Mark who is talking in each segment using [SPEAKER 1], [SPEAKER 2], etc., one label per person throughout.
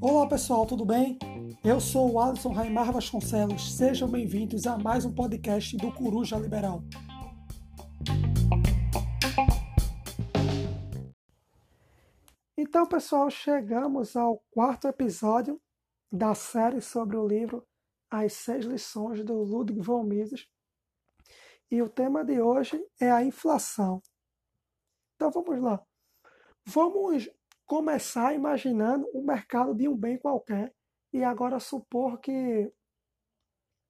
[SPEAKER 1] Olá pessoal, tudo bem? Eu sou o Alisson Raimar Vasconcelos. Sejam bem-vindos a mais um podcast do Coruja Liberal. Então, pessoal, chegamos ao quarto episódio da série sobre o livro As Seis Lições do Ludwig von Mises. E o tema de hoje é a inflação. Então vamos lá. Vamos começar imaginando o mercado de um bem qualquer e agora supor que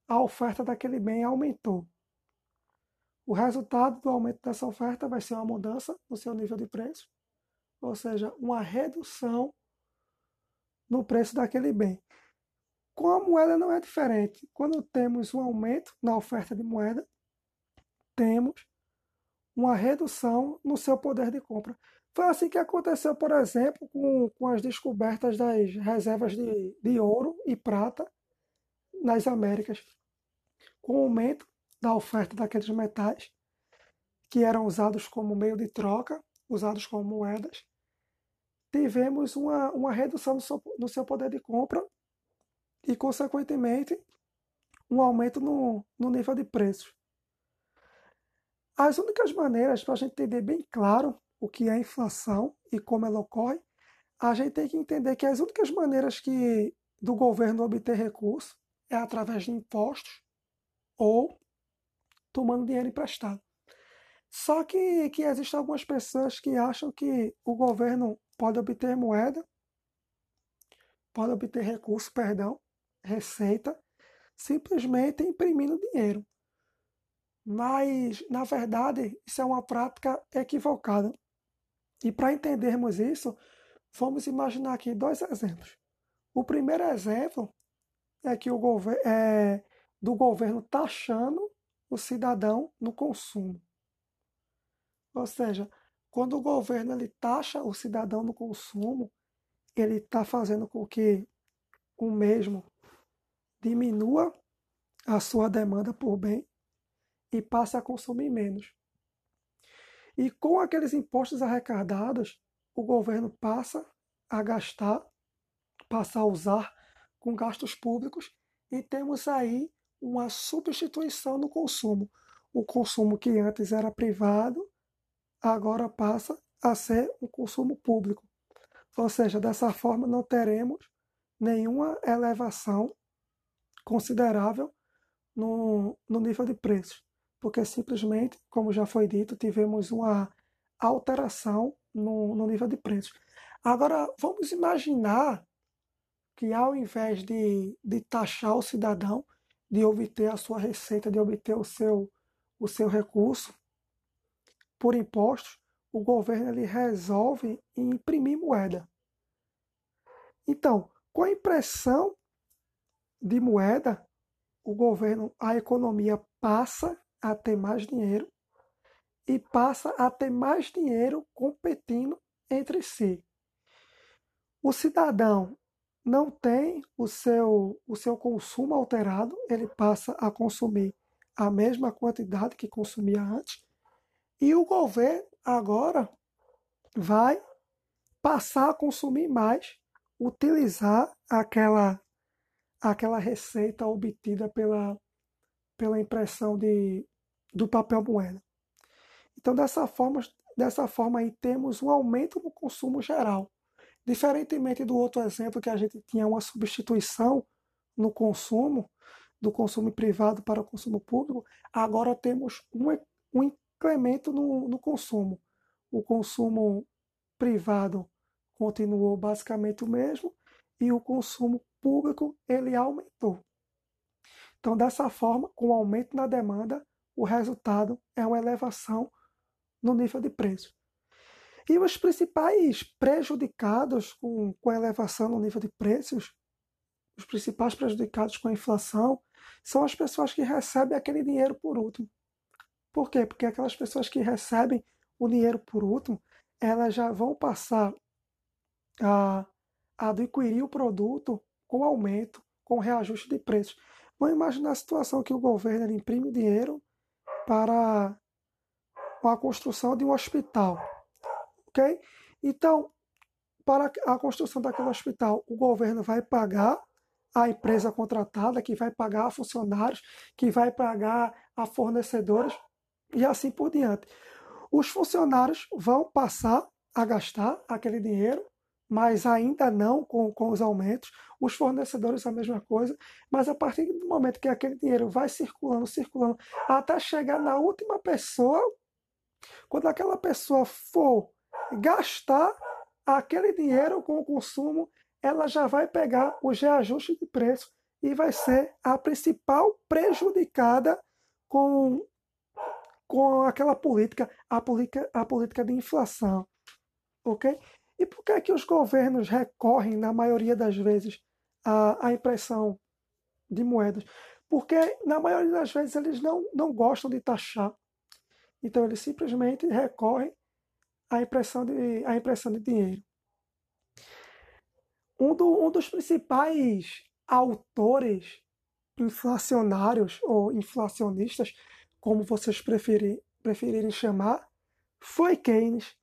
[SPEAKER 1] a oferta daquele bem aumentou. O resultado do aumento dessa oferta vai ser uma mudança no seu nível de preço, ou seja, uma redução no preço daquele bem. Com a moeda não é diferente. Quando temos um aumento na oferta de moeda, temos uma redução no seu poder de compra. Foi assim que aconteceu, por exemplo, com, com as descobertas das reservas de, de ouro e prata nas Américas. Com o aumento da oferta daqueles metais, que eram usados como meio de troca, usados como moedas, tivemos uma, uma redução no seu, no seu poder de compra e, consequentemente, um aumento no, no nível de preços. As únicas maneiras para a gente entender bem claro o que é inflação e como ela ocorre, a gente tem que entender que as únicas maneiras que do governo obter recursos é através de impostos ou tomando dinheiro emprestado. Só que, que existem algumas pessoas que acham que o governo pode obter moeda, pode obter recurso, perdão, receita, simplesmente imprimindo dinheiro. Mas, na verdade, isso é uma prática equivocada. E para entendermos isso, vamos imaginar aqui dois exemplos. O primeiro exemplo é que o governo é do governo taxando o cidadão no consumo. Ou seja, quando o governo ele taxa o cidadão no consumo, ele está fazendo com que o mesmo diminua a sua demanda por bem e passe a consumir menos. E com aqueles impostos arrecadados, o governo passa a gastar, passa a usar com gastos públicos e temos aí uma substituição no consumo. O consumo que antes era privado, agora passa a ser um consumo público. Ou seja, dessa forma não teremos nenhuma elevação considerável no, no nível de preços porque simplesmente, como já foi dito, tivemos uma alteração no, no nível de preços. Agora, vamos imaginar que ao invés de, de taxar o cidadão, de obter a sua receita, de obter o seu, o seu recurso por impostos, o governo ele resolve imprimir moeda. Então, com a impressão de moeda, o governo, a economia passa a ter mais dinheiro e passa a ter mais dinheiro competindo entre si. O cidadão não tem o seu, o seu consumo alterado, ele passa a consumir a mesma quantidade que consumia antes, e o governo agora vai passar a consumir mais, utilizar aquela, aquela receita obtida pela, pela impressão de, do papel moeda. Então, dessa forma, dessa forma aí, temos um aumento no consumo geral. Diferentemente do outro exemplo que a gente tinha uma substituição no consumo, do consumo privado para o consumo público, agora temos um, um incremento no, no consumo. O consumo privado continuou basicamente o mesmo e o consumo público ele aumentou. Então, dessa forma, com o aumento na demanda, o resultado é uma elevação no nível de preço. E os principais prejudicados com, com a elevação no nível de preços, os principais prejudicados com a inflação, são as pessoas que recebem aquele dinheiro por último. Por quê? Porque aquelas pessoas que recebem o dinheiro por último, elas já vão passar a, adquirir o produto com aumento, com reajuste de preços. Vamos imaginar a situação que o governo imprime dinheiro para, a construção de um hospital. Ok? Então, para a construção daquele hospital, o governo vai pagar a empresa contratada, que vai pagar funcionários, que vai pagar a fornecedores e assim por diante. Os funcionários vão passar a gastar aquele dinheiro, mas ainda não com, com os aumentos. Os fornecedores a mesma coisa, mas a partir do momento que aquele dinheiro vai circulando, circulando, até chegar na última pessoa, quando aquela pessoa for gastar aquele dinheiro com o consumo, ela já vai pegar o reajuste de preço e vai ser a principal prejudicada com, com aquela política, a política, a política de inflação. Ok? E por que, é que os governos recorrem, na maioria das vezes, à, à impressão de moedas? Porque, na maioria das vezes, eles não, não gostam de taxar. Então, eles simplesmente recorrem à impressão de, à impressão de dinheiro. Um, do, um dos principais autores inflacionários ou inflacionistas, como vocês preferir, preferirem chamar, foi Keynes,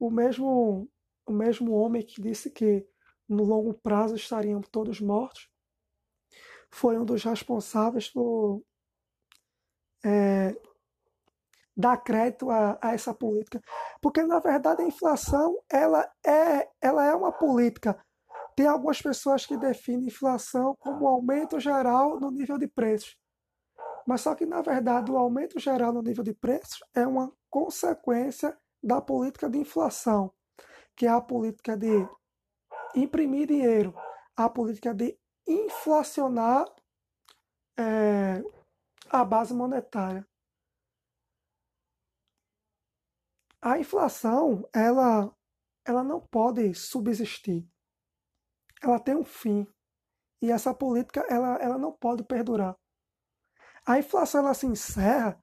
[SPEAKER 1] o mesmo, o mesmo homem que disse que no longo prazo estariam todos mortos. Foi um dos responsáveis por é, dar crédito a, a, essa política, porque na verdade a inflação ela é, ela é uma política tem algumas pessoas que definem inflação como aumento geral no nível de preços. Mas só que, na verdade, o aumento geral no nível de preços é uma consequência da política de inflação, que é a política de imprimir dinheiro, a política de inflacionar é, a base monetária. A inflação, ela, ela não pode subsistir ela tem um fim. E essa política ela, ela não pode perdurar. A inflação ela se encerra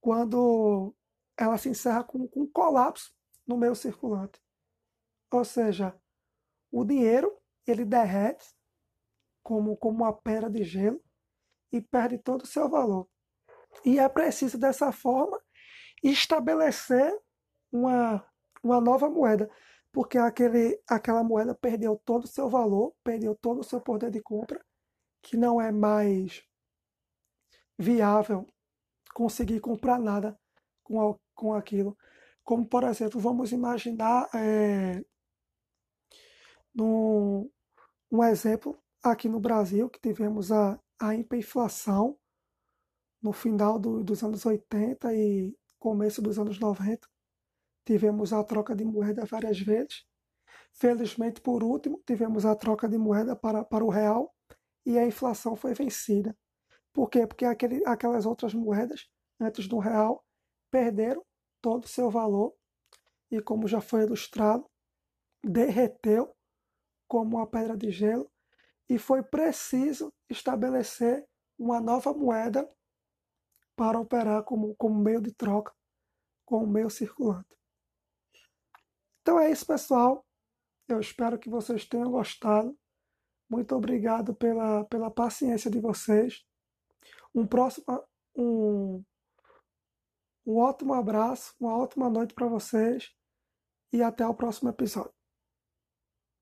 [SPEAKER 1] quando ela se encerra com, com um colapso no meio circulante. Ou seja, o dinheiro ele derrete como, como uma pedra de gelo e perde todo o seu valor. E é preciso, dessa forma, estabelecer uma, uma nova moeda porque aquele, aquela moeda perdeu todo o seu valor, perdeu todo o seu poder de compra, que não é mais viável conseguir comprar nada com, com aquilo. Como, por exemplo, vamos imaginar é, no, um exemplo aqui no Brasil, que tivemos a, a hiperinflação no final do, dos anos 80 e começo dos anos 90. Tivemos a troca de moeda várias vezes. Felizmente, por último, tivemos a troca de moeda para, para o real e a inflação foi vencida. Por quê? Porque aquele, aquelas outras moedas, antes do real, perderam todo o seu valor e, como já foi ilustrado, derreteu como uma pedra de gelo e foi preciso estabelecer uma nova moeda para operar como, como meio de troca, como meio circulante. Então é isso, pessoal. Eu espero que vocês tenham gostado. Muito obrigado pela, pela paciência de vocês. Um próximo, um, um ótimo abraço, uma ótima noite para vocês e até o próximo episódio.